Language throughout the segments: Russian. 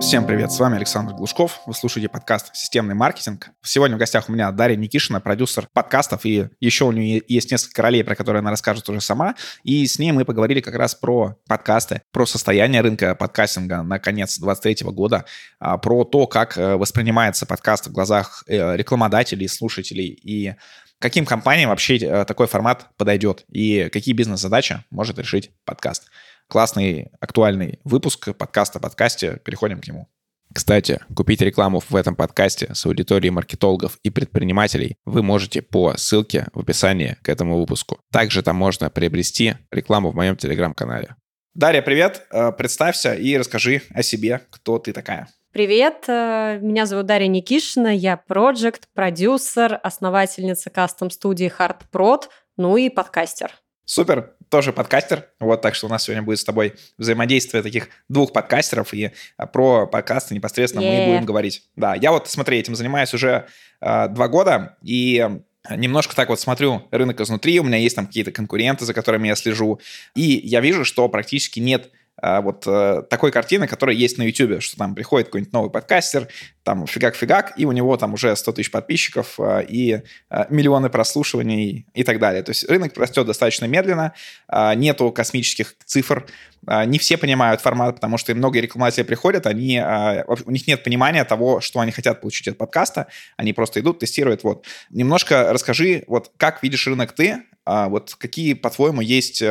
Всем привет, с вами Александр Глушков, вы слушаете подкаст «Системный маркетинг». Сегодня в гостях у меня Дарья Никишина, продюсер подкастов, и еще у нее есть несколько ролей, про которые она расскажет уже сама, и с ней мы поговорили как раз про подкасты, про состояние рынка подкастинга на конец 2023 года, а, про то, как э, воспринимается подкаст в глазах э, рекламодателей, слушателей, и каким компаниям вообще э, такой формат подойдет, и какие бизнес-задачи может решить подкаст классный, актуальный выпуск подкаста о подкасте. Переходим к нему. Кстати, купить рекламу в этом подкасте с аудиторией маркетологов и предпринимателей вы можете по ссылке в описании к этому выпуску. Также там можно приобрести рекламу в моем телеграм-канале. Дарья, привет. Э, представься и расскажи о себе, кто ты такая. Привет, э, меня зовут Дарья Никишина, я проект, продюсер, основательница кастом-студии Hard Prod, ну и подкастер. Супер, тоже подкастер. Вот, так что у нас сегодня будет с тобой взаимодействие таких двух подкастеров, и а, про подкасты непосредственно yeah. мы будем говорить. Да, я вот, смотри, этим занимаюсь уже э, два года, и немножко так вот смотрю рынок изнутри, у меня есть там какие-то конкуренты, за которыми я слежу, и я вижу, что практически нет вот э, такой картины, которая есть на YouTube, что там приходит какой-нибудь новый подкастер, там фигак-фигак, и у него там уже 100 тысяч подписчиков э, и э, миллионы прослушиваний и так далее. То есть рынок растет достаточно медленно, э, нету космических цифр, э, не все понимают формат, потому что многие рекламодатели приходят, они, у них нет понимания того, что они хотят получить от подкаста, они просто идут, тестируют. Вот. Немножко расскажи, вот как видишь рынок ты, вот какие, по-твоему, есть...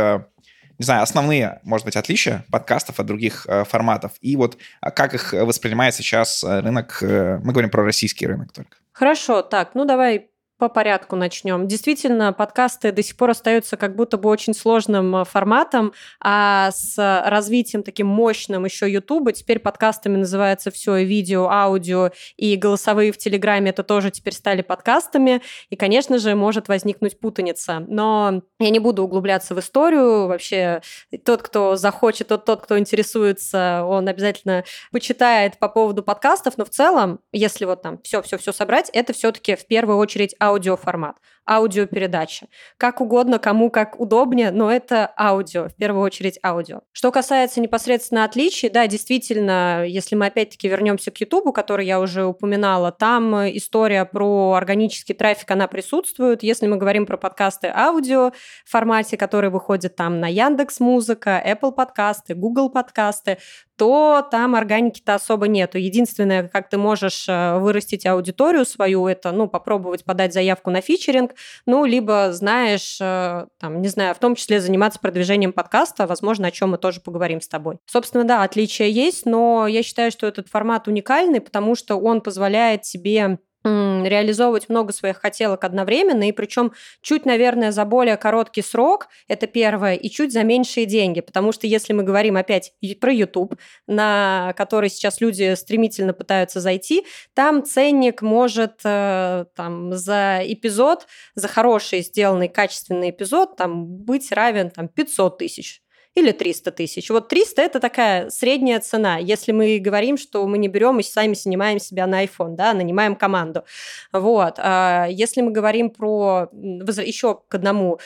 Не знаю, основные, может быть, отличия подкастов от других э, форматов и вот а как их воспринимает сейчас э, рынок, э, мы говорим про российский рынок только. Хорошо, так, ну давай по порядку начнем. Действительно, подкасты до сих пор остаются как будто бы очень сложным э, форматом, а с развитием таким мощным еще Ютуба, теперь подкастами называется все и видео, аудио, и голосовые в Телеграме это тоже теперь стали подкастами, и, конечно же, может возникнуть путаница. Но я не буду углубляться в историю, вообще тот, кто захочет, тот, тот, кто интересуется, он обязательно почитает по поводу подкастов, но в целом, если вот там все-все-все собрать, это все-таки в первую очередь аудиоформат, аудиопередача. Как угодно, кому как удобнее, но это аудио, в первую очередь аудио. Что касается непосредственно отличий, да, действительно, если мы опять-таки вернемся к Ютубу, который я уже упоминала, там история про органический трафик, она присутствует. Если мы говорим про подкасты аудио в формате, который выходит там на Яндекс Музыка, Apple подкасты, Google подкасты, то там органики-то особо нету. Единственное, как ты можешь э, вырастить аудиторию свою, это, ну, попробовать подать заявку на фичеринг, ну, либо, знаешь, э, там, не знаю, в том числе заниматься продвижением подкаста, возможно, о чем мы тоже поговорим с тобой. Собственно, да, отличия есть, но я считаю, что этот формат уникальный, потому что он позволяет тебе реализовывать много своих хотелок одновременно, и причем чуть, наверное, за более короткий срок, это первое, и чуть за меньшие деньги, потому что если мы говорим опять про YouTube, на который сейчас люди стремительно пытаются зайти, там ценник может э, там, за эпизод, за хороший сделанный качественный эпизод, там, быть равен там, 500 тысяч или 300 тысяч. Вот 300 – это такая средняя цена. Если мы говорим, что мы не берем и сами снимаем себя на iPhone, да, нанимаем команду. Вот. А если мы говорим про еще к одному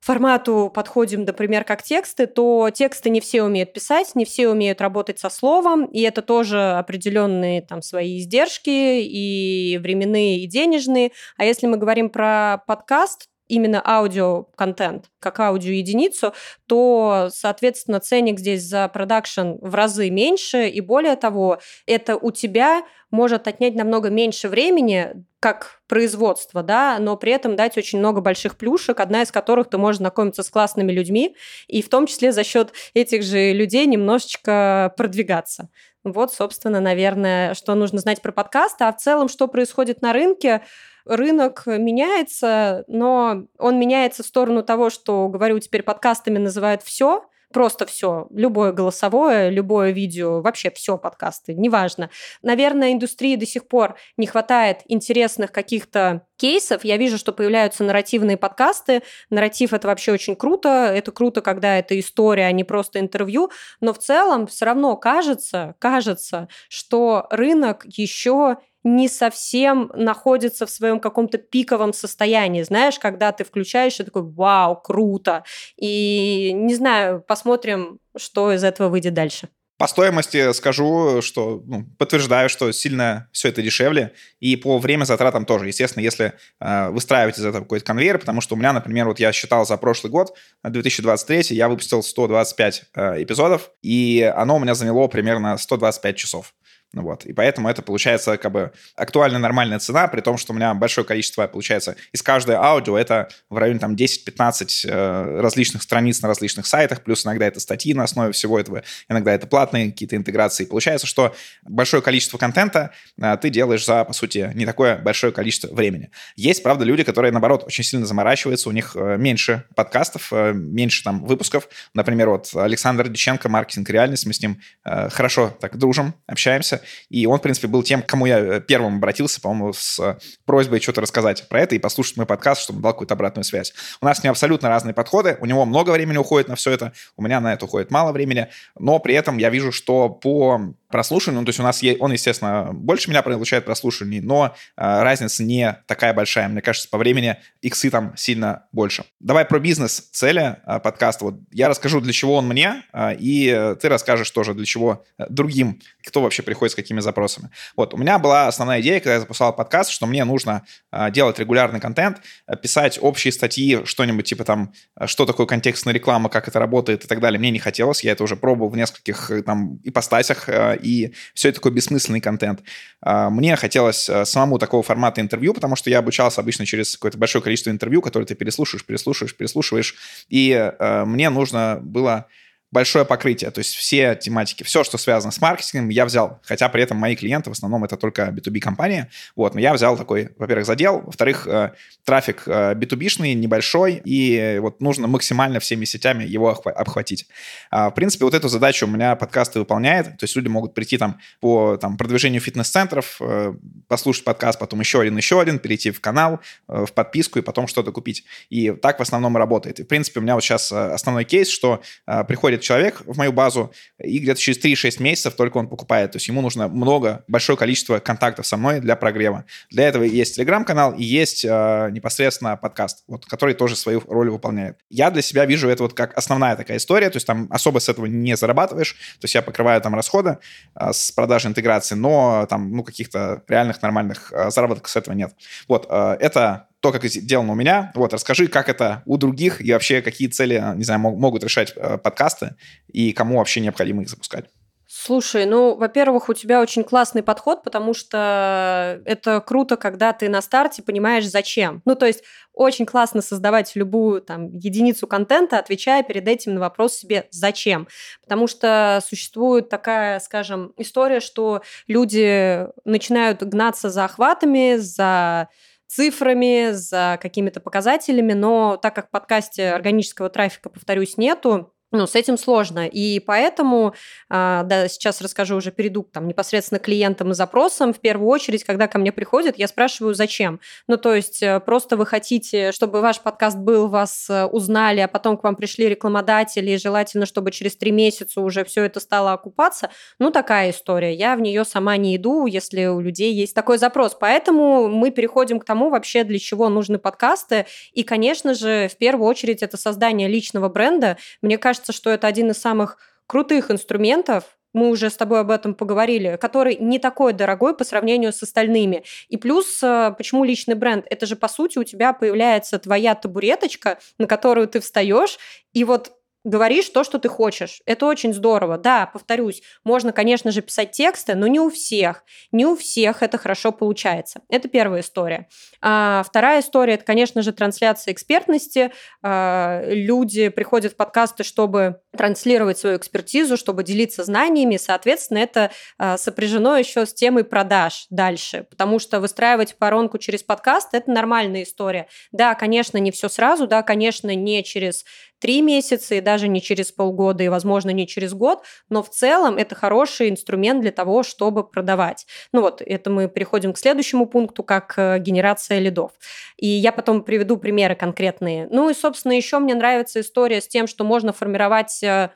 формату подходим, например, как тексты, то тексты не все умеют писать, не все умеют работать со словом, и это тоже определенные там свои издержки и временные, и денежные. А если мы говорим про подкаст, именно аудиоконтент, как аудиоединицу, то, соответственно, ценник здесь за продакшн в разы меньше, и более того, это у тебя может отнять намного меньше времени, как производство, да, но при этом дать очень много больших плюшек, одна из которых ты можешь знакомиться с классными людьми, и в том числе за счет этих же людей немножечко продвигаться. Вот, собственно, наверное, что нужно знать про подкасты. А в целом, что происходит на рынке, рынок меняется, но он меняется в сторону того, что, говорю, теперь подкастами называют все, просто все, любое голосовое, любое видео, вообще все подкасты, неважно. Наверное, индустрии до сих пор не хватает интересных каких-то кейсов. Я вижу, что появляются нарративные подкасты. Нарратив это вообще очень круто. Это круто, когда это история, а не просто интервью. Но в целом все равно кажется, кажется, что рынок еще не совсем находится в своем каком-то пиковом состоянии. Знаешь, когда ты включаешь и такой, вау, круто. И не знаю, посмотрим, что из этого выйдет дальше. По стоимости скажу, что ну, подтверждаю, что сильно все это дешевле. И по время затратам тоже. Естественно, если э, выстраивать из этого какой-то конвейер, потому что у меня, например, вот я считал за прошлый год, 2023, я выпустил 125 э, эпизодов, и оно у меня заняло примерно 125 часов. Вот. И поэтому это получается как бы актуальная нормальная цена, при том, что у меня большое количество, получается, из каждой аудио это в районе там 10-15 э, различных страниц на различных сайтах, плюс иногда это статьи на основе всего этого, иногда это платные какие-то интеграции. Получается, что большое количество контента э, ты делаешь за, по сути, не такое большое количество времени. Есть, правда, люди, которые, наоборот, очень сильно заморачиваются, у них э, меньше подкастов, э, меньше там выпусков. Например, вот Александр Диченко, маркетинг реальность, мы с ним э, хорошо так дружим, общаемся. И он, в принципе, был тем, к кому я э, первым обратился, по-моему, с э, просьбой что-то рассказать про это и послушать мой подкаст, чтобы дал какую-то обратную связь. У нас с ним абсолютно разные подходы. У него много времени уходит на все это, у меня на это уходит мало времени. Но при этом я вижу, что по прослушиванию, ну, то есть у нас, он, естественно, больше меня получает прослушиваний, но э, разница не такая большая. Мне кажется, по времени иксы там сильно больше. Давай про бизнес-цели э, подкаста. Вот я расскажу, для чего он мне, э, и ты расскажешь тоже, для чего э, другим, кто вообще приходит с какими запросами. Вот, у меня была основная идея, когда я запускал подкаст, что мне нужно э, делать регулярный контент, э, писать общие статьи, что-нибудь типа там, э, что такое контекстная реклама, как это работает и так далее. Мне не хотелось, я это уже пробовал в нескольких э, там ипостасях, и все это такой бессмысленный контент. А, мне хотелось самому такого формата интервью, потому что я обучался обычно через какое-то большое количество интервью, которые ты переслушиваешь, переслушиваешь, переслушиваешь, и мне нужно было большое покрытие, то есть все тематики, все, что связано с маркетингом, я взял, хотя при этом мои клиенты в основном это только B2B-компания, вот, но я взял такой, во-первых, задел, во-вторых, э, трафик э, B2B-шный, небольшой, и вот нужно максимально всеми сетями его обхватить. А, в принципе, вот эту задачу у меня подкасты выполняет, то есть люди могут прийти там по там, продвижению фитнес-центров, э, послушать подкаст, потом еще один, еще один, перейти в канал, в подписку и потом что-то купить. И так в основном и работает. И, в принципе, у меня вот сейчас основной кейс, что приходит человек в мою базу, и где-то через 3-6 месяцев только он покупает. То есть ему нужно много, большое количество контактов со мной для прогрева. Для этого есть телеграм-канал и есть э, непосредственно подкаст, вот, который тоже свою роль выполняет. Я для себя вижу это вот как основная такая история, то есть там особо с этого не зарабатываешь, то есть я покрываю там расходы э, с продажи интеграции, но там, ну, каких-то реальных нормальных э, заработков с этого нет. Вот, э, это то, как сделано у меня. Вот, расскажи, как это у других и вообще какие цели, не знаю, могут решать э, подкасты и кому вообще необходимо их запускать. Слушай, ну, во-первых, у тебя очень классный подход, потому что это круто, когда ты на старте понимаешь, зачем. Ну, то есть очень классно создавать любую там единицу контента, отвечая перед этим на вопрос себе «зачем?». Потому что существует такая, скажем, история, что люди начинают гнаться за охватами, за цифрами, за какими-то показателями, но так как в подкасте органического трафика, повторюсь, нету, ну, с этим сложно. И поэтому, а, да, сейчас расскажу, уже перейду там, непосредственно клиентам и запросам. В первую очередь, когда ко мне приходят, я спрашиваю, зачем. Ну, то есть э, просто вы хотите, чтобы ваш подкаст был, вас э, узнали, а потом к вам пришли рекламодатели, и желательно, чтобы через три месяца уже все это стало окупаться. Ну, такая история. Я в нее сама не иду, если у людей есть такой запрос. Поэтому мы переходим к тому вообще, для чего нужны подкасты. И, конечно же, в первую очередь, это создание личного бренда. Мне кажется, кажется, что это один из самых крутых инструментов, мы уже с тобой об этом поговорили, который не такой дорогой по сравнению с остальными. И плюс, э, почему личный бренд? Это же, по сути, у тебя появляется твоя табуреточка, на которую ты встаешь, и вот говоришь то, что ты хочешь. Это очень здорово. Да, повторюсь, можно, конечно же, писать тексты, но не у всех. Не у всех это хорошо получается. Это первая история. А, вторая история – это, конечно же, трансляция экспертности. А, люди приходят в подкасты, чтобы транслировать свою экспертизу, чтобы делиться знаниями. Соответственно, это а, сопряжено еще с темой продаж дальше, потому что выстраивать воронку через подкаст – это нормальная история. Да, конечно, не все сразу, да, конечно, не через три месяца и даже не через полгода и, возможно, не через год, но в целом это хороший инструмент для того, чтобы продавать. Ну вот, это мы переходим к следующему пункту, как э, генерация лидов. И я потом приведу примеры конкретные. Ну и, собственно, еще мне нравится история с тем, что можно формировать э,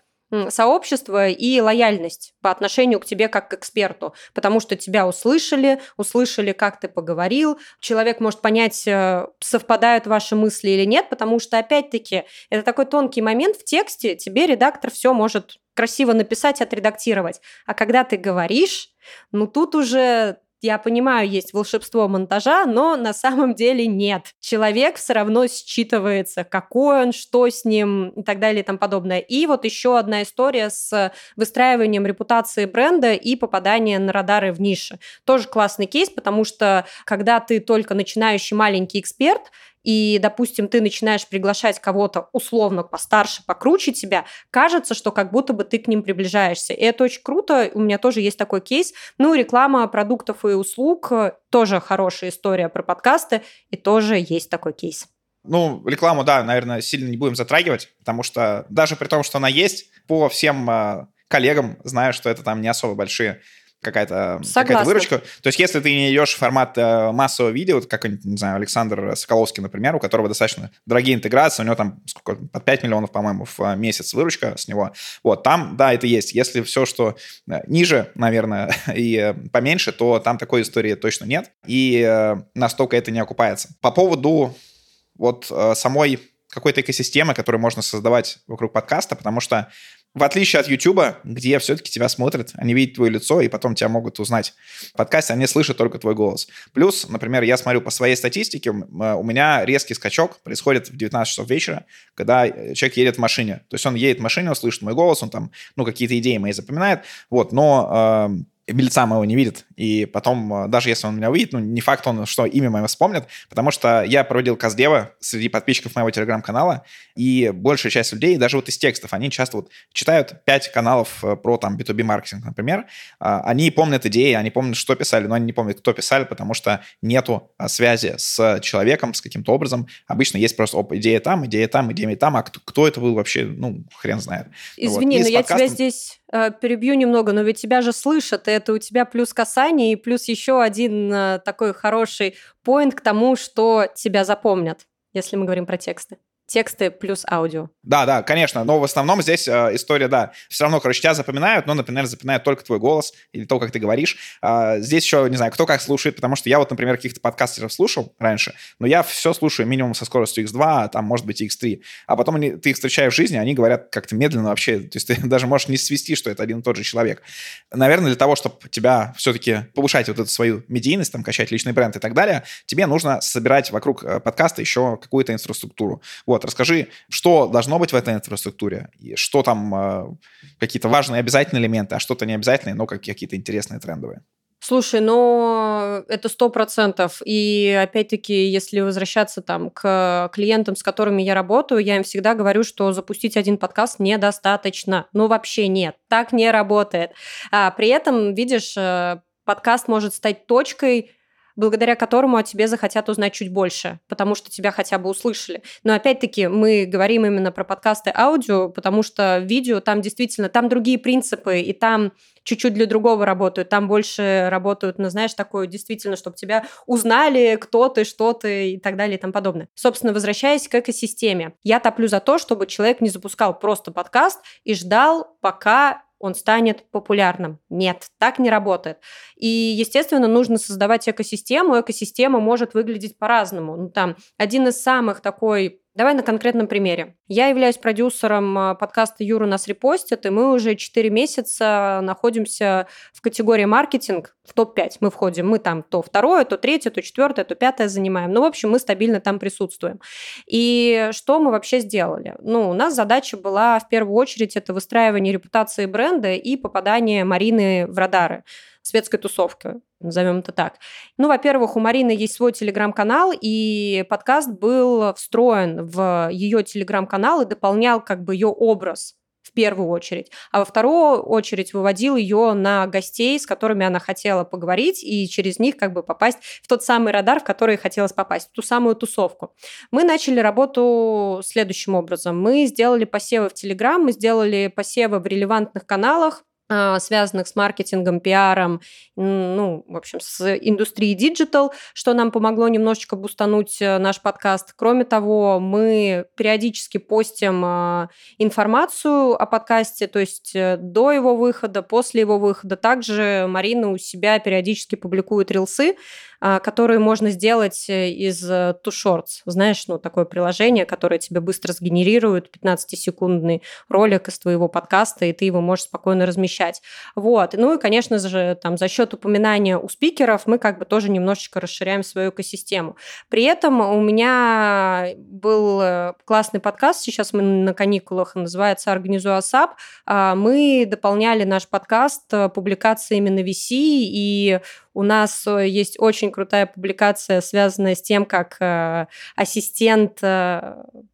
сообщество и лояльность по отношению к тебе как к эксперту, потому что тебя услышали, услышали, как ты поговорил, человек может понять, э, совпадают ваши мысли или нет, потому что, опять-таки, это такой тонкий момент. В тексте, тебе редактор все может красиво написать, отредактировать. А когда ты говоришь, ну тут уже я понимаю, есть волшебство монтажа, но на самом деле нет. Человек все равно считывается, какой он, что с ним и так далее и тому подобное. И вот еще одна история с выстраиванием репутации бренда и попадания на радары в нише. Тоже классный кейс, потому что когда ты только начинающий маленький эксперт, и, допустим, ты начинаешь приглашать кого-то условно постарше, покруче тебя, кажется, что как будто бы ты к ним приближаешься. И это очень круто. У меня тоже есть такой кейс. Ну, реклама продуктов и услуг тоже хорошая история про подкасты, и тоже есть такой кейс. Ну, рекламу, да, наверное, сильно не будем затрагивать, потому что даже при том, что она есть, по всем э, коллегам знаю, что это там не особо большие какая-то какая выручка. То есть, если ты не идешь в формат э, массового видео, как, не знаю, Александр Соколовский, например, у которого достаточно дорогие интеграции, у него там сколько, под 5 миллионов, по-моему, в э, месяц выручка с него. Вот, там, да, это есть. Если все, что э, ниже, наверное, и поменьше, то там такой истории точно нет. И настолько это не окупается. По поводу вот самой какой-то экосистемы, которую можно создавать вокруг подкаста, потому что в отличие от YouTube, где все-таки тебя смотрят, они видят твое лицо, и потом тебя могут узнать. В подкасте они слышат только твой голос. Плюс, например, я смотрю по своей статистике, э, у меня резкий скачок происходит в 19 часов вечера, когда э, человек едет в машине. То есть он едет в машине, он слышит мой голос, он там, ну, какие-то идеи мои запоминает, вот, но э, лица моего не видит. И потом, э, даже если он меня увидит, ну, не факт он, что имя мое вспомнит, потому что я проводил Каздева среди подписчиков моего телеграм-канала, и большая часть людей, даже вот из текстов, они часто вот читают 5 каналов э, про там B2B маркетинг, например, а, они помнят идеи, они помнят, что писали, но они не помнят, кто писали, потому что нету а, связи с человеком, с каким-то образом. Обычно есть просто оп, идея там, идея там, идея там, а кто, кто это был вообще, ну, хрен знает. Извини, вот. но я подкастом... тебя здесь э, перебью немного, но ведь тебя же слышат, и это у тебя плюс касание, и плюс еще один э, такой хороший поинт к тому, что тебя запомнят, если мы говорим про тексты тексты плюс аудио. Да, да, конечно, но в основном здесь э, история, да, все равно, короче, тебя запоминают, но, например, запоминают только твой голос или то, как ты говоришь. А, здесь еще, не знаю, кто как слушает, потому что я вот, например, каких-то подкастеров слушал раньше, но я все слушаю минимум со скоростью x2, а там, может быть, x3. А потом они, ты их встречаешь в жизни, они говорят как-то медленно вообще, то есть ты даже можешь не свести, что это один и тот же человек. Наверное, для того, чтобы тебя все-таки повышать вот эту свою медийность, там, качать личный бренд и так далее, тебе нужно собирать вокруг э, подкаста еще какую-то инфраструктуру. Вот, вот, расскажи, что должно быть в этой инфраструктуре, и что там э, какие-то важные обязательные элементы, а что-то не обязательные, но какие-то интересные трендовые. Слушай, ну это сто процентов. И опять-таки, если возвращаться там к клиентам, с которыми я работаю, я им всегда говорю, что запустить один подкаст недостаточно. Ну вообще нет, так не работает. А при этом, видишь, э, подкаст может стать точкой благодаря которому о тебе захотят узнать чуть больше, потому что тебя хотя бы услышали. Но опять-таки мы говорим именно про подкасты аудио, потому что видео там действительно, там другие принципы, и там чуть-чуть для другого работают, там больше работают, ну, знаешь, такое действительно, чтобы тебя узнали, кто ты, что ты и так далее и тому подобное. Собственно, возвращаясь к экосистеме, я топлю за то, чтобы человек не запускал просто подкаст и ждал, пока он станет популярным. Нет, так не работает. И, естественно, нужно создавать экосистему. Экосистема может выглядеть по-разному. Ну, там, один из самых такой Давай на конкретном примере. Я являюсь продюсером а, подкаста «Юра нас репостит», и мы уже 4 месяца находимся в категории маркетинг, в топ-5 мы входим. Мы там то второе, то третье, то четвертое, то пятое занимаем. Ну, в общем, мы стабильно там присутствуем. И что мы вообще сделали? Ну, у нас задача была в первую очередь это выстраивание репутации бренда и попадание Марины в радары светской тусовки, назовем это так. Ну, во-первых, у Марины есть свой телеграм-канал, и подкаст был встроен в ее телеграм-канал и дополнял как бы ее образ в первую очередь, а во вторую очередь выводил ее на гостей, с которыми она хотела поговорить, и через них как бы попасть в тот самый радар, в который хотелось попасть, в ту самую тусовку. Мы начали работу следующим образом. Мы сделали посевы в Телеграм, мы сделали посевы в релевантных каналах, связанных с маркетингом, пиаром, ну, в общем, с индустрией digital, что нам помогло немножечко бустануть э, наш подкаст. Кроме того, мы периодически постим а, информацию о подкасте, то есть э, до его выхода, после его выхода. Также Марина у себя периодически публикует рилсы, а, которые можно сделать э, из Two Shorts. Знаешь, ну, такое приложение, которое тебе быстро сгенерирует 15-секундный ролик из твоего подкаста, и ты его можешь спокойно размещать. Вот. Ну и, конечно же, там за счет упоминания у спикеров мы как бы тоже немножечко расширяем свою экосистему. При этом у меня был э, классный подкаст, сейчас мы на каникулах, называется «Организуй АСАП». А, мы дополняли наш подкаст э, публикациями на VC, и у нас э, есть очень крутая публикация, связанная с тем, как ассистент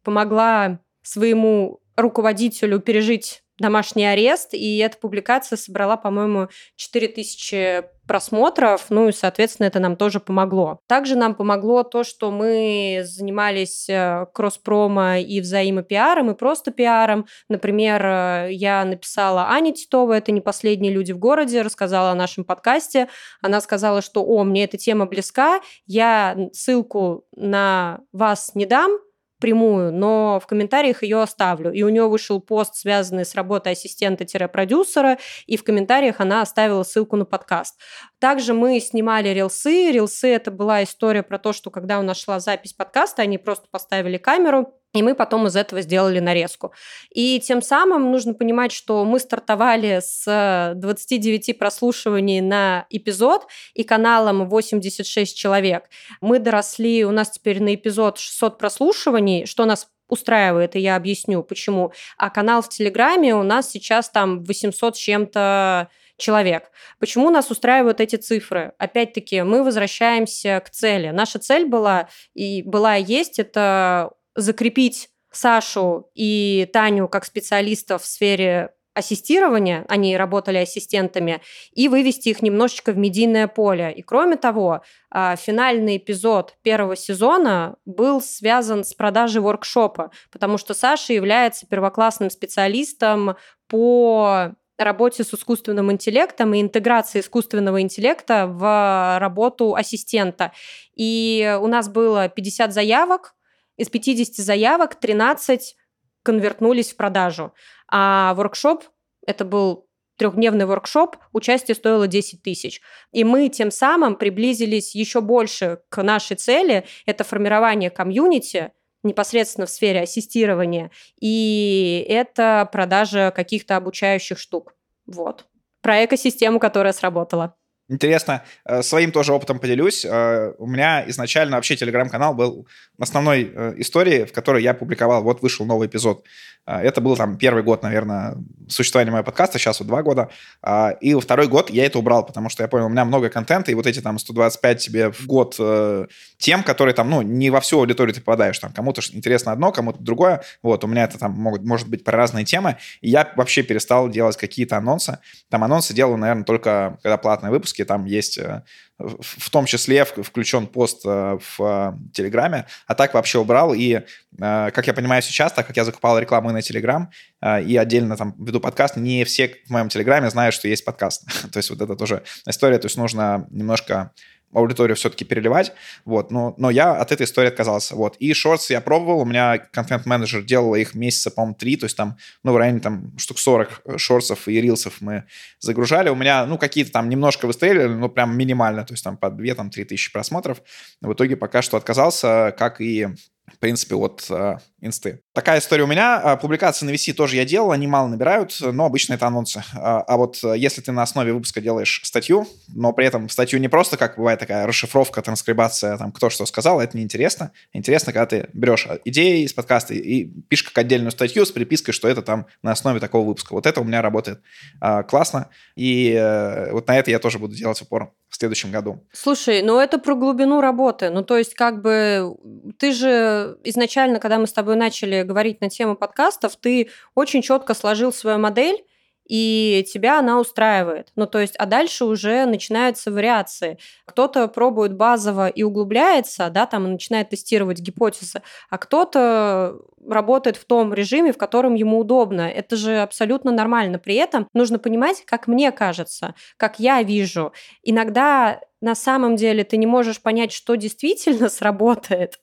помогла своему руководителю пережить домашний арест, и эта публикация собрала, по-моему, 4000 просмотров, ну и, соответственно, это нам тоже помогло. Также нам помогло то, что мы занимались э, кросс-промо и взаимопиаром, и просто пиаром. Например, э, я написала Ане Титовой, это не последние люди в городе, рассказала о нашем подкасте. Она сказала, что, о, мне эта тема близка, я ссылку на вас не дам, прямую, но в комментариях ее оставлю. И у нее вышел пост, связанный с работой ассистента-продюсера, и в комментариях она оставила ссылку на подкаст. Также мы снимали рилсы. Рилсы – это была история про то, что когда у нас шла запись подкаста, они просто поставили камеру, и мы потом из этого сделали нарезку. И тем самым нужно понимать, что мы стартовали с 29 прослушиваний на эпизод и каналом 86 человек. Мы доросли, у нас теперь на эпизод 600 прослушиваний, что нас устраивает, и я объясню, почему. А канал в Телеграме у нас сейчас там 800 с чем-то человек. Почему нас устраивают эти цифры? Опять-таки, мы возвращаемся к цели. Наша цель была и была и есть это закрепить Сашу и Таню как специалистов в сфере ассистирования, они работали ассистентами, и вывести их немножечко в медийное поле. И кроме того, а, финальный эпизод первого сезона был связан с продажей воркшопа, потому что Саша является первоклассным специалистом по работе с искусственным интеллектом и интеграции искусственного интеллекта в работу ассистента. И у нас было 50 заявок, из 50 заявок 13 конвертнулись в продажу. А воркшоп, это был трехдневный воркшоп, участие стоило 10 тысяч. И мы тем самым приблизились еще больше к нашей цели, это формирование комьюнити, непосредственно в сфере ассистирования, и это продажа каких-то обучающих штук. Вот. Про экосистему, которая сработала. Интересно, э, своим тоже опытом поделюсь. Э, у меня изначально вообще телеграм-канал был основной э, историей, в которой я публиковал, вот вышел новый эпизод. Это был там первый год, наверное, существования моего подкаста, сейчас вот два года. И второй год я это убрал, потому что я понял, у меня много контента, и вот эти там 125 тебе в год тем, которые там, ну, не во всю аудиторию ты попадаешь. Там кому-то интересно одно, кому-то другое. Вот, у меня это там могут, может быть про разные темы. И я вообще перестал делать какие-то анонсы. Там анонсы делаю, наверное, только когда платные выпуски, выпуске, там есть э, в том числе включен пост э, в э, Телеграме, а так вообще убрал. И, как я понимаю сейчас, так как я закупал рекламу на Телеграм и отдельно там веду подкаст, не все в моем Телеграме знают, что есть подкаст. То есть вот это тоже история, то есть нужно немножко аудиторию все-таки переливать, вот, но, но я от этой истории отказался, вот. И шортс я пробовал, у меня контент-менеджер делал их месяца, по-моему, три, то есть там, ну, в районе там штук 40 э, шортсов и рилсов мы загружали, у меня, ну, какие-то там немножко выстрелили, ну, прям минимально, то есть там по 2 там, 3 тысячи просмотров, в итоге пока что отказался, как и в принципе, от э, инсты. Такая история у меня. А, публикации на VC тоже я делал, они мало набирают, но обычно это анонсы. А, а вот э, если ты на основе выпуска делаешь статью, но при этом статью не просто, как бывает такая расшифровка, транскрибация, там, кто что сказал, это неинтересно. Интересно, когда ты берешь э, идеи из подкаста и пишешь как отдельную статью с припиской, что это там на основе такого выпуска. Вот это у меня работает а, классно. И э, вот на это я тоже буду делать упор в следующем году. Слушай, ну это про глубину работы. Ну то есть как бы ты же изначально, когда мы с тобой начали говорить на тему подкастов, ты очень четко сложил свою модель и тебя она устраивает. Ну, то есть, а дальше уже начинаются вариации. Кто-то пробует базово и углубляется, да, там начинает тестировать гипотезы, а кто-то работает в том режиме, в котором ему удобно. Это же абсолютно нормально. При этом нужно понимать, как мне кажется, как я вижу. Иногда на самом деле ты не можешь понять, что действительно сработает,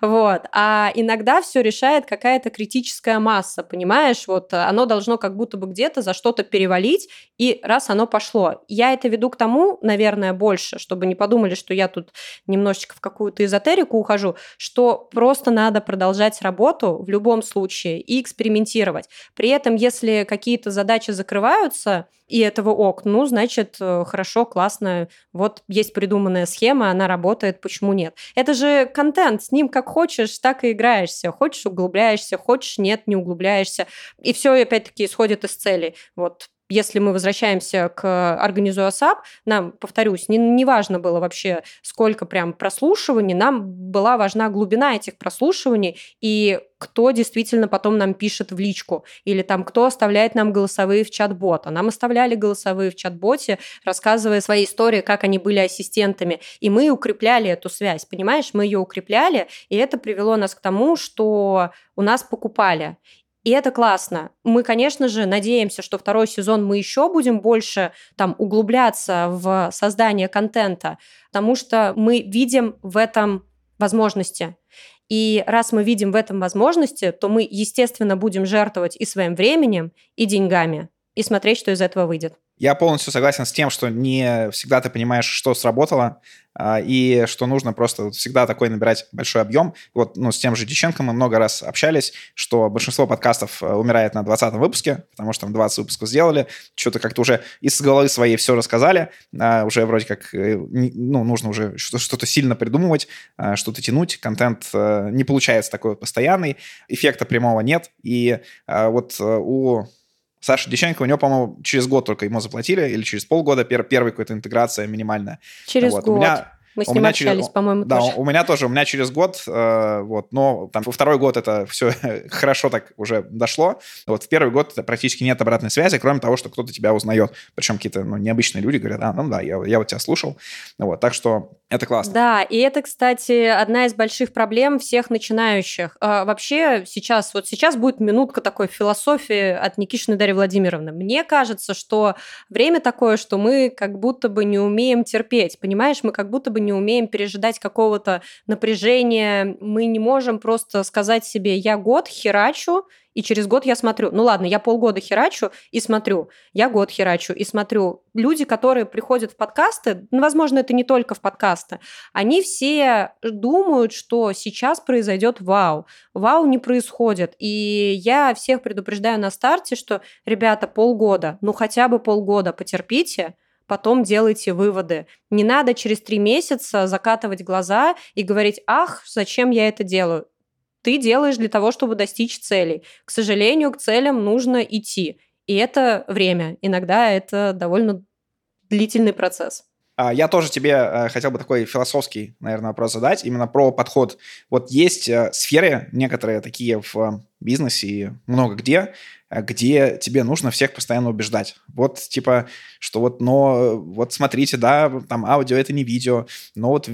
вот. А иногда все решает какая-то критическая масса, понимаешь? Вот оно должно как будто бы где-то за что-то перевалить, и раз оно пошло. Я это веду к тому, наверное, больше, чтобы не подумали, что я тут немножечко в какую-то эзотерику ухожу, что просто надо продолжать работу в любом случае и экспериментировать. При этом, если какие-то задачи закрываются, и этого ок, ну, значит, э, хорошо, классно, вот есть придуманная схема, она работает, почему нет? Это же контент, с ним как хочешь, так и играешься. Хочешь, углубляешься, хочешь, нет, не углубляешься. И все, опять-таки, исходит из цели. Вот если мы возвращаемся к организую АСАП, нам, повторюсь, не, не важно было вообще, сколько прям прослушиваний, нам была важна глубина этих прослушиваний и кто действительно потом нам пишет в личку, или там кто оставляет нам голосовые в чат-бот. А нам оставляли голосовые в чат-боте, рассказывая свои истории, как они были ассистентами. И мы укрепляли эту связь, понимаешь? Мы ее укрепляли, и это привело нас к тому, что у нас покупали. И это классно. Мы, конечно же, надеемся, что второй сезон мы еще будем больше там углубляться в создание контента, потому что мы видим в этом возможности. И раз мы видим в этом возможности, то мы, естественно, будем жертвовать и своим временем, и деньгами, и смотреть, что из этого выйдет. Я полностью согласен с тем, что не всегда ты понимаешь, что сработало, а, и что нужно просто всегда такой набирать большой объем. Вот ну, с тем же Диченко мы много раз общались, что большинство подкастов э, умирает на 20 выпуске, потому что там 20 выпусков сделали, что-то как-то уже из головы своей все рассказали, а, уже вроде как э, ну, нужно уже что-то сильно придумывать, а, что-то тянуть, контент э, не получается такой постоянный, эффекта прямого нет, и вот у Саша Дещенко, у него, по-моему, через год только ему заплатили, или через полгода пер, первая какая-то интеграция минимальная. Через вот. год. У меня, мы с ним общались, через, по-моему, Да, тоже. у меня тоже, у меня через год, э, вот, но там во второй год это все хорошо так уже дошло. Вот в первый год это практически нет обратной связи, кроме того, что кто-то тебя узнает. Причем какие-то ну, необычные люди говорят, а, ну да, я, я вот тебя слушал. Вот, так что это классно. Да, и это, кстати, одна из больших проблем всех начинающих. А, вообще сейчас, вот сейчас будет минутка такой философии от Никишины Дарьи Владимировны. Мне кажется, что время такое, что мы как будто бы не умеем терпеть, понимаешь? Мы как будто бы не умеем пережидать какого-то напряжения, мы не можем просто сказать себе «я год херачу», и через год я смотрю, ну ладно, я полгода херачу и смотрю, я год херачу и смотрю. Люди, которые приходят в подкасты, ну, возможно, это не только в подкасты, они все думают, что сейчас произойдет вау. Вау не происходит. И я всех предупреждаю на старте, что, ребята, полгода, ну хотя бы полгода потерпите, потом делайте выводы. Не надо через три месяца закатывать глаза и говорить, ах, зачем я это делаю? Ты делаешь для того, чтобы достичь целей. К сожалению, к целям нужно идти. И это время. Иногда это довольно длительный процесс. А, я тоже тебе э, хотел бы такой философский, наверное, вопрос задать, именно про подход. Вот есть э, сферы, некоторые такие в бизнесе и много где, а где тебе нужно всех постоянно убеждать. Вот, типа, что вот, но, вот смотрите, да, там аудио это не видео, но вот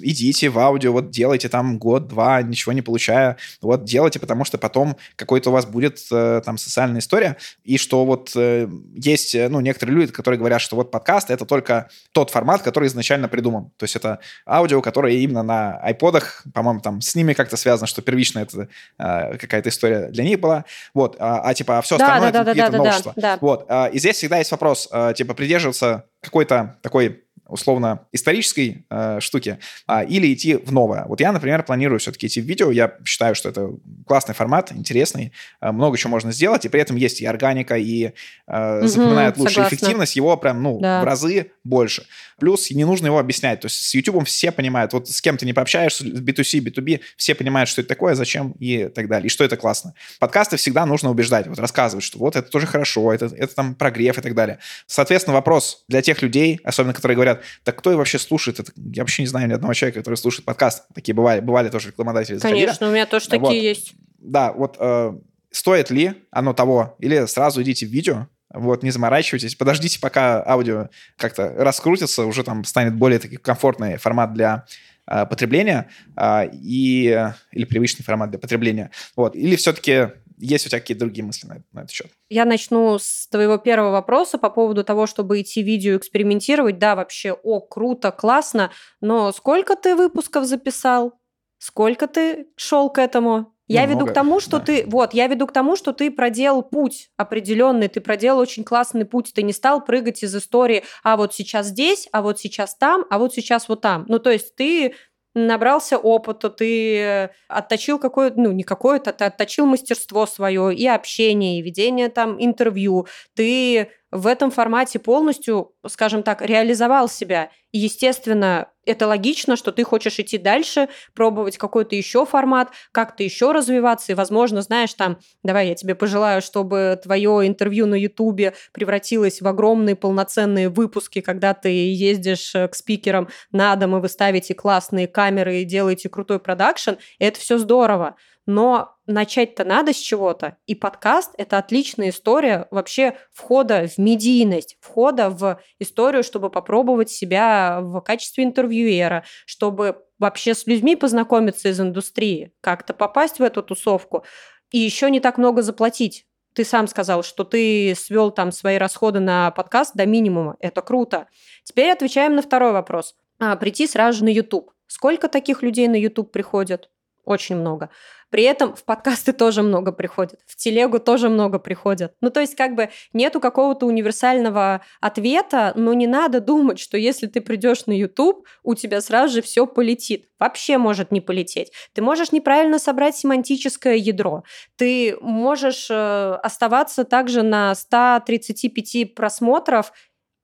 идите в аудио, вот делайте там год-два, ничего не получая, вот делайте, потому что потом какой-то у вас будет э, там социальная история, и что вот э, есть, э, ну, некоторые люди, которые говорят, что вот подкаст это только тот формат, который изначально придуман. То есть это аудио, которое именно на айподах, по-моему, там с ними как-то связано, что первично это какая-то история для них была. Вот. А, а типа, а все остальное да, да, это да, какие-то да, новшества. Да, да. Вот. А, и здесь всегда есть вопрос, а, типа, придерживаться какой-то такой условно исторической э, штуки, а, или идти в новое. Вот я, например, планирую все-таки идти в видео. Я считаю, что это классный формат, интересный, э, много чего можно сделать, и при этом есть и органика, и э, угу, запоминает лучше согласна. эффективность его прям ну да. в разы больше. Плюс не нужно его объяснять. То есть с YouTube все понимают, вот с кем ты не пообщаешься, B2C, B2B, все понимают, что это такое, зачем и так далее, и что это классно. Подкасты всегда нужно убеждать, вот рассказывать, что вот это тоже хорошо, это, это там прогрев и так далее. Соответственно, вопрос для тех людей, особенно которые говорят, так кто вообще слушает это? Я вообще не знаю ни одного человека, который слушает подкаст. Такие бывали, бывали тоже рекламодатели. Конечно, у меня тоже такие вот. есть. Да, вот э, стоит ли оно того, или сразу идите в видео, вот, не заморачивайтесь, подождите, пока аудио как-то раскрутится, уже там станет более таки комфортный формат для а, потребления а, и, или привычный формат для потребления. Вот. Или все-таки есть у тебя какие-то другие мысли на, на этот счет? Я начну с твоего первого вопроса по поводу того, чтобы идти видео экспериментировать. Да, вообще, о, круто, классно, но сколько ты выпусков записал? Сколько ты шел к этому? Я ну, веду к тому, что да. ты, вот, я веду к тому, что ты проделал путь определенный, ты проделал очень классный путь, ты не стал прыгать из истории, а вот сейчас здесь, а вот сейчас там, а вот сейчас вот там. Ну, то есть ты набрался опыта, ты отточил какое-то, ну, не какое-то, ты отточил мастерство свое и общение, и ведение там интервью, ты в этом формате полностью, скажем так, реализовал себя. И, естественно, это логично, что ты хочешь идти дальше, пробовать какой-то еще формат, как-то еще развиваться. И, возможно, знаешь, там, давай я тебе пожелаю, чтобы твое интервью на Ютубе превратилось в огромные полноценные выпуски, когда ты ездишь э, к спикерам на дом, и вы ставите классные камеры и делаете крутой продакшн. Это все здорово но начать-то надо с чего-то. И подкаст – это отличная история вообще входа в медийность, входа в историю, чтобы попробовать себя в качестве интервьюера, чтобы вообще с людьми познакомиться из индустрии, как-то попасть в эту тусовку и еще не так много заплатить. Ты сам сказал, что ты свел там свои расходы на подкаст до минимума. Это круто. Теперь отвечаем на второй вопрос. А, прийти сразу же на YouTube. Сколько таких людей на YouTube приходят? Очень много. При этом в подкасты тоже много приходят, в телегу тоже много приходят. Ну, то есть как бы нету какого-то универсального ответа, но не надо думать, что если ты придешь на YouTube, у тебя сразу же все полетит. Вообще может не полететь. Ты можешь неправильно собрать семантическое ядро. Ты можешь э, оставаться также на 135 просмотров,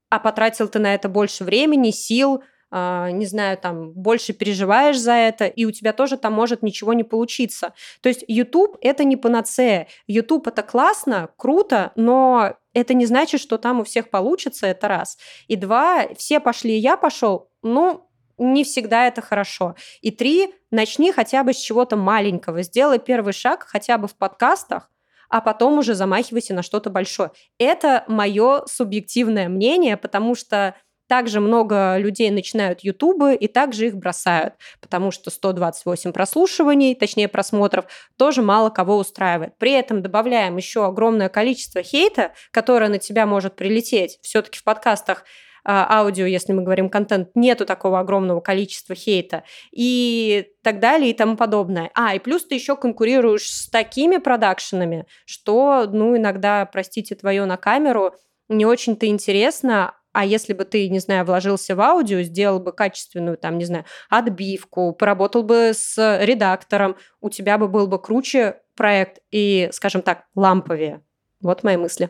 а потратил ты на это больше времени, сил, не знаю, там, больше переживаешь за это, и у тебя тоже там может ничего не получиться. То есть YouTube – это не панацея. YouTube – это классно, круто, но это не значит, что там у всех получится, это раз. И два, все пошли, я пошел, ну, не всегда это хорошо. И три, начни хотя бы с чего-то маленького, сделай первый шаг хотя бы в подкастах, а потом уже замахивайся на что-то большое. Это мое субъективное мнение, потому что также много людей начинают ютубы и также их бросают, потому что 128 прослушиваний, точнее просмотров, тоже мало кого устраивает. При этом добавляем еще огромное количество хейта, которое на тебя может прилететь. Все-таки в подкастах а, аудио, если мы говорим контент, нету такого огромного количества хейта и так далее и тому подобное. А, и плюс ты еще конкурируешь с такими продакшенами, что, ну, иногда, простите, твое на камеру не очень-то интересно, а если бы ты, не знаю, вложился в аудио, сделал бы качественную, там, не знаю, отбивку, поработал бы с редактором, у тебя бы был бы круче проект и, скажем так, ламповее. Вот мои мысли.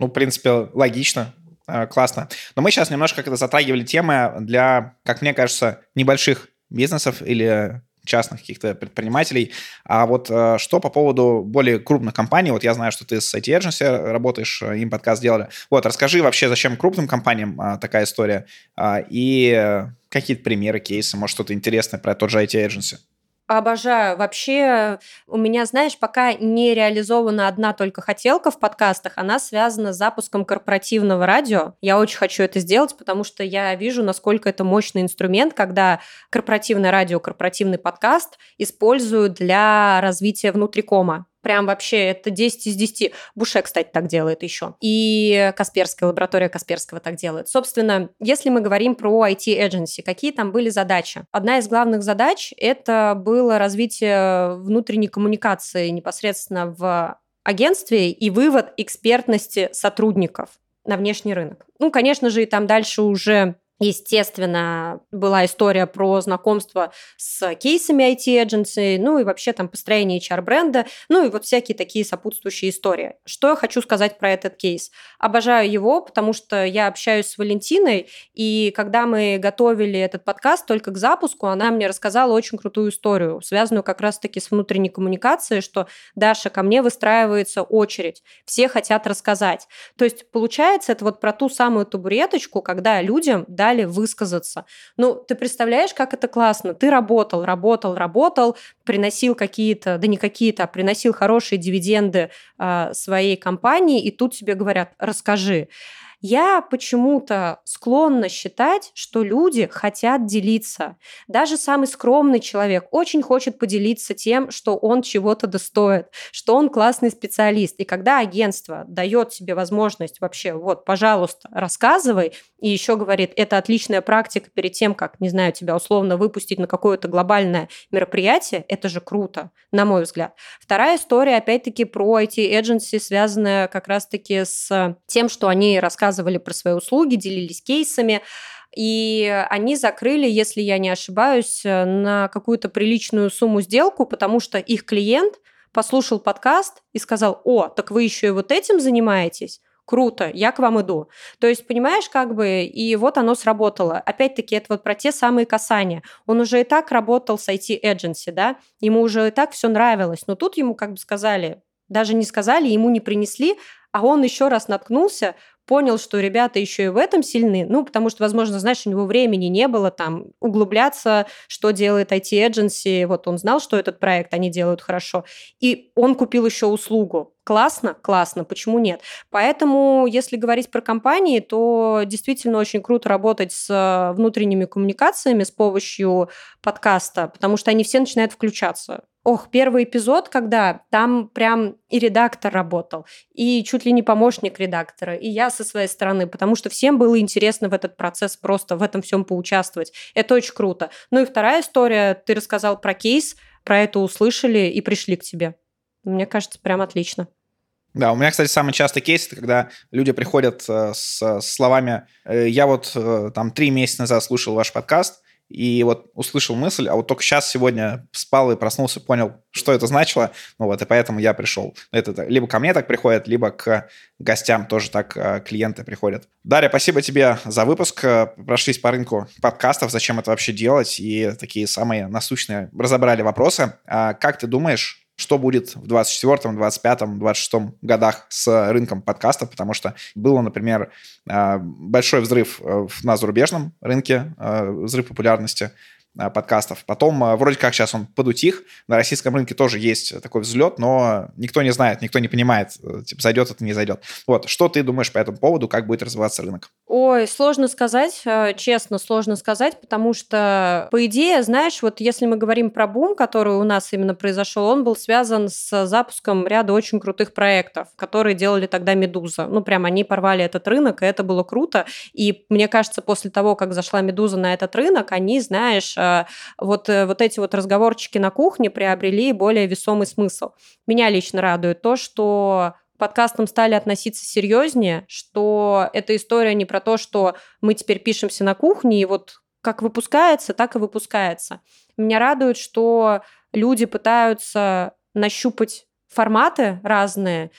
Ну, в принципе, логично. А, классно. Но мы сейчас немножко когда затрагивали темы для, как мне кажется, небольших бизнесов или частных каких-то предпринимателей. А вот э, что по поводу более крупных компаний? Вот я знаю, что ты с IT Agency работаешь, э, им подкаст делали. Вот, расскажи вообще, зачем крупным компаниям а, такая история? А, и э, какие-то примеры, кейсы, может, что-то интересное про тот же IT Agency? Обожаю. Вообще, у меня, знаешь, пока не реализована одна только хотелка в подкастах, она связана с запуском корпоративного радио. Я очень хочу это сделать, потому что я вижу, насколько это мощный инструмент, когда корпоративное радио, корпоративный подкаст используют для развития внутрикома прям вообще это 10 из 10. Буше, кстати, так делает еще. И Касперская, лаборатория Касперского так делает. Собственно, если мы говорим про IT-agency, какие там были задачи? Одна из главных задач – это было развитие внутренней коммуникации непосредственно в агентстве и вывод экспертности сотрудников на внешний рынок. Ну, конечно же, и там дальше уже Естественно, была история про знакомство с кейсами IT-эдженси, ну и вообще там построение HR-бренда, ну и вот всякие такие сопутствующие истории. Что я хочу сказать про этот кейс? Обожаю его, потому что я общаюсь с Валентиной, и когда мы готовили этот подкаст только к запуску, она мне рассказала очень крутую историю, связанную как раз-таки с внутренней коммуникацией, что Даша, ко мне выстраивается очередь, все хотят рассказать. То есть получается это вот про ту самую табуреточку, когда людям, да, дали высказаться. Ну, ты представляешь, как это классно? Ты работал, работал, работал, приносил какие-то, да не какие-то, а приносил хорошие дивиденды э, своей компании, и тут тебе говорят, расскажи. Я почему-то склонна считать, что люди хотят делиться. Даже самый скромный человек очень хочет поделиться тем, что он чего-то достоит, что он классный специалист. И когда агентство дает себе возможность вообще, вот, пожалуйста, рассказывай, и еще говорит, это отличная практика перед тем, как, не знаю, тебя условно выпустить на какое-то глобальное мероприятие, это же круто, на мой взгляд. Вторая история, опять-таки, про IT-эдженси, связанная как раз-таки с тем, что они рассказывают рассказывали про свои услуги, делились кейсами. И они закрыли, если я не ошибаюсь, э, на какую-то приличную сумму сделку, потому что их клиент послушал подкаст и сказал, о, так вы еще и вот этим занимаетесь? круто, я к вам иду. То есть, понимаешь, как бы, и вот оно сработало. Опять-таки, это вот про те самые касания. Он уже и так работал с IT-эдженси, да, ему уже и так все нравилось, но тут ему как бы сказали, даже не сказали, ему не принесли, а он еще раз наткнулся, понял, что ребята еще и в этом сильны, ну, потому что, возможно, знаешь, у него времени не было там углубляться, что делает IT-эдженси, вот он знал, что этот проект они делают хорошо, и он купил еще услугу. Классно? Классно. Почему нет? Поэтому, если говорить про компании, то действительно очень круто работать с э, внутренними коммуникациями с помощью подкаста, потому что они все начинают включаться. Ох, первый эпизод, когда там прям и редактор работал, и чуть ли не помощник редактора, и я со своей стороны, потому что всем было интересно в этот процесс просто в этом всем поучаствовать. Это очень круто. Ну и вторая история, ты рассказал про кейс, про это услышали и пришли к тебе. Мне кажется, прям отлично. Да, у меня, кстати, самый частый кейс, это когда люди приходят э, с словами «Э, «Я вот э, там три месяца назад слушал ваш подкаст, и вот услышал мысль, а вот только сейчас сегодня спал и проснулся, понял, что это значило, ну вот, и поэтому я пришел. Это либо ко мне так приходит, либо к гостям тоже так э, клиенты приходят. Дарья, спасибо тебе за выпуск. Прошлись по рынку подкастов, зачем это вообще делать, и такие самые насущные разобрали вопросы. А как ты думаешь, что будет в 24, 25, 26 годах с рынком подкаста, потому что было, например, а, большой взрыв э, на зарубежном рынке, э, взрыв популярности подкастов. Потом, э, вроде как сейчас он подутих, на российском рынке тоже есть такой взлет, но никто не знает, никто не понимает, э, типа, зайдет это, не зайдет. Вот, что ты думаешь по этому поводу, как будет развиваться рынок? Ой, сложно сказать, честно, сложно сказать, потому что, по идее, знаешь, вот если мы говорим про бум, который у нас именно произошел, он был связан с запуском ряда очень крутых проектов, которые делали тогда «Медуза». Ну, прям они порвали этот рынок, и это было круто. И мне кажется, после того, как зашла «Медуза» на этот рынок, они, знаешь, Э, вот, э, вот эти вот разговорчики на кухне приобрели более весомый смысл. Меня лично радует то, что подкастам стали относиться серьезнее, что эта история не про то, что мы теперь пишемся на кухне, и вот как выпускается, так и выпускается. Меня радует, что люди пытаются нащупать форматы разные,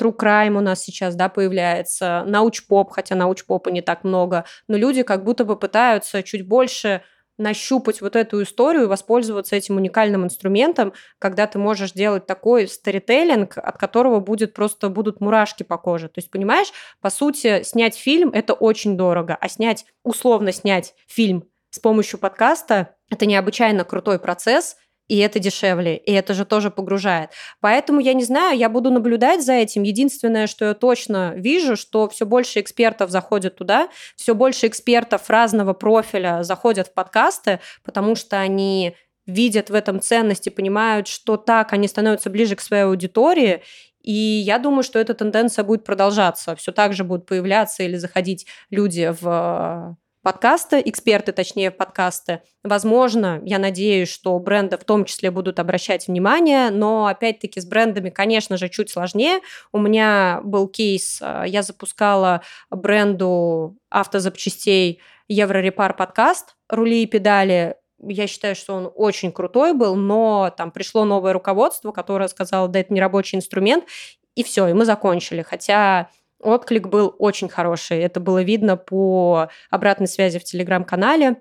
True Crime у нас сейчас, да, появляется, научпоп, хотя научпопа не так много, но люди как будто бы пытаются чуть больше нащупать вот эту историю и воспользоваться этим уникальным инструментом, когда ты можешь делать такой сторителлинг, от которого будет просто будут мурашки по коже. То есть, понимаешь, по сути, снять фильм – это очень дорого, а снять, условно снять фильм с помощью подкаста – это необычайно крутой процесс – и это дешевле, и это же тоже погружает. Поэтому я не знаю, я буду наблюдать за этим. Единственное, что я точно вижу, что все больше экспертов заходят туда, все больше экспертов разного профиля заходят в подкасты, потому что они видят в этом ценность и понимают, что так они становятся ближе к своей аудитории, и я думаю, что эта тенденция будет продолжаться. Все так же будут появляться или заходить люди в подкасты, эксперты, точнее, подкасты. Возможно, я надеюсь, что бренды в том числе будут обращать внимание, но опять-таки с брендами, конечно же, чуть сложнее. У меня был кейс, э, я запускала бренду автозапчастей Еврорепар подкаст «Рули и педали», я считаю, что он очень крутой был, но там пришло новое руководство, которое сказало, да, это не рабочий инструмент, и все, и мы закончили. Хотя Отклик был очень хороший. Это было видно по обратной связи в телеграм-канале.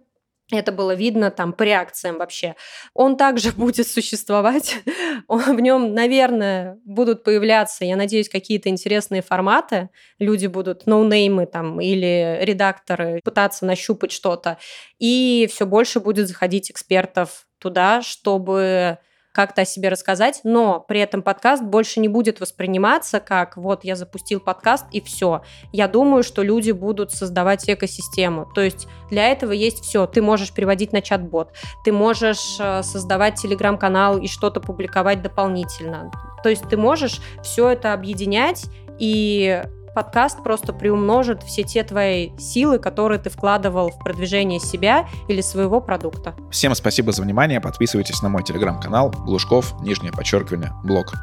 Это было видно там по реакциям вообще. Он также будет существовать. в нем, наверное, будут появляться, я надеюсь, какие-то интересные форматы. Люди будут ноунеймы там или редакторы пытаться нащупать что-то. И все больше будет заходить экспертов туда, чтобы как-то о себе рассказать, но при этом подкаст больше не будет восприниматься как вот я запустил подкаст и все. Я думаю, что люди будут создавать экосистему. То есть для этого есть все. Ты можешь приводить на чат-бот, ты можешь э, создавать телеграм-канал и что-то публиковать дополнительно. То есть ты можешь все это объединять и подкаст просто приумножит все те твои силы, которые ты вкладывал в продвижение себя или своего продукта. Всем спасибо за внимание. Подписывайтесь на мой телеграм-канал Глушков, нижнее подчеркивание, блог.